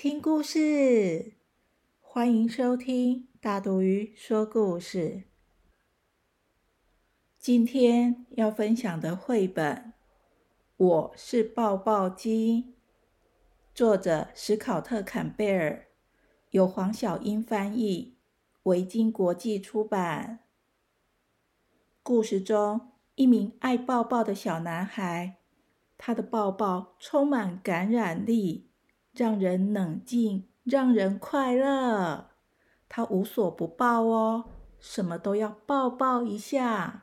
听故事，欢迎收听大肚鱼说故事。今天要分享的绘本《我是抱抱鸡》，作者史考特·坎贝尔，由黄小英翻译，维京国际出版。故事中，一名爱抱抱的小男孩。他的抱抱充满感染力，让人冷静，让人快乐。他无所不抱哦，什么都要抱抱一下。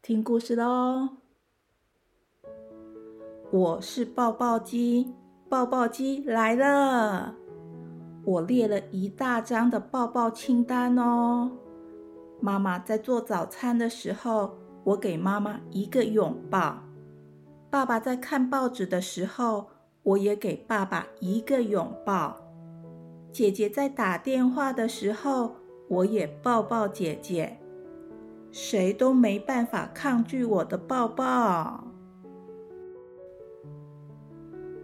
听故事喽！我是抱抱鸡，抱抱鸡来了。我列了一大张的抱抱清单哦。妈妈在做早餐的时候，我给妈妈一个拥抱。爸爸在看报纸的时候，我也给爸爸一个拥抱。姐姐在打电话的时候，我也抱抱姐姐。谁都没办法抗拒我的抱抱。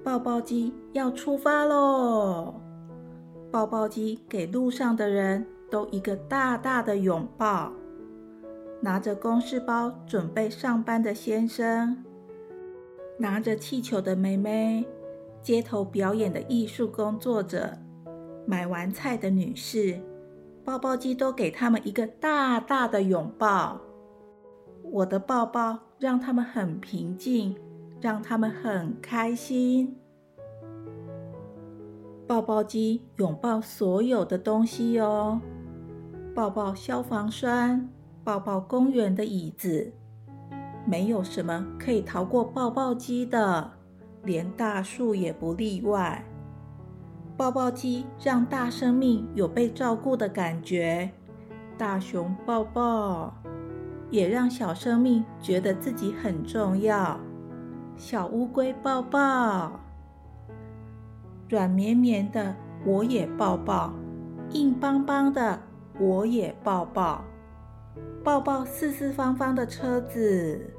抱抱机要出发喽！抱抱机给路上的人都一个大大的拥抱。拿着公事包准备上班的先生。拿着气球的妹妹，街头表演的艺术工作者，买完菜的女士，抱抱机都给他们一个大大的拥抱。我的抱抱让他们很平静，让他们很开心。抱抱机拥抱所有的东西哟，抱抱消防栓，抱抱公园的椅子。没有什么可以逃过抱抱机的，连大树也不例外。抱抱机让大生命有被照顾的感觉，大熊抱抱，也让小生命觉得自己很重要。小乌龟抱抱，软绵绵的我也抱抱，硬邦邦的我也抱抱。抱抱四四方方的车子，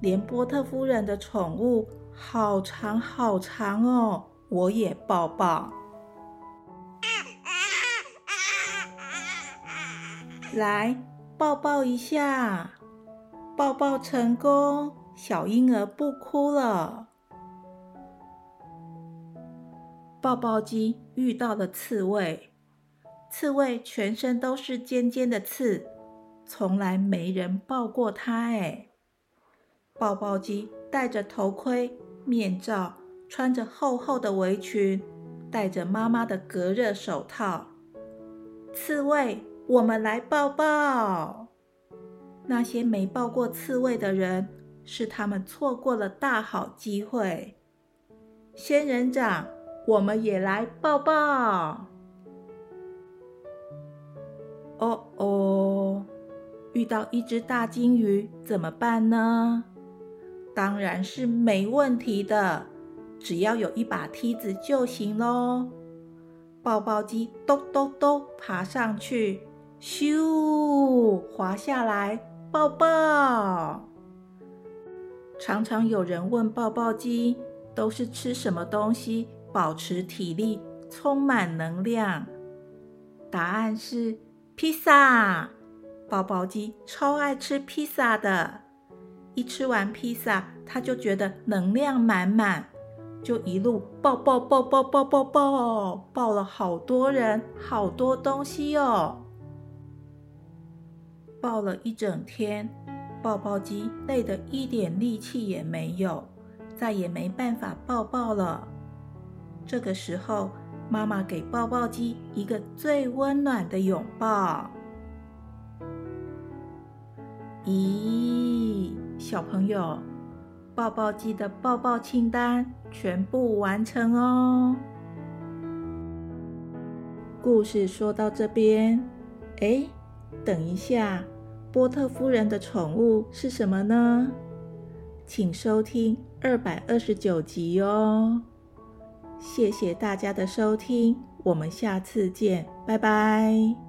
连波特夫人的宠物好长好长哦，我也抱抱。来抱抱一下，抱抱成功，小婴儿不哭了。抱抱机遇到了刺猬，刺猬全身都是尖尖的刺。从来没人抱过它哎！抱抱机戴着头盔、面罩，穿着厚厚的围裙，戴着妈妈的隔热手套。刺猬，我们来抱抱！那些没抱过刺猬的人，是他们错过了大好机会。仙人掌，我们也来抱抱！哦哦。遇到一只大金鱼怎么办呢？当然是没问题的，只要有一把梯子就行喽。抱抱鸡咚咚咚爬上去，咻滑下来，抱抱。常常有人问抱抱鸡都是吃什么东西保持体力、充满能量？答案是披萨。抱抱鸡超爱吃披萨的，一吃完披萨，他就觉得能量满满，就一路抱抱抱抱抱抱抱，抱了好多人，好多东西哟。抱了一整天，抱抱鸡累得一点力气也没有，再也没办法抱抱了。这个时候，妈妈给抱抱鸡一个最温暖的拥抱。咦，小朋友，抱抱机的抱抱清单全部完成哦！故事说到这边，哎，等一下，波特夫人的宠物是什么呢？请收听二百二十九集哦。谢谢大家的收听，我们下次见，拜拜。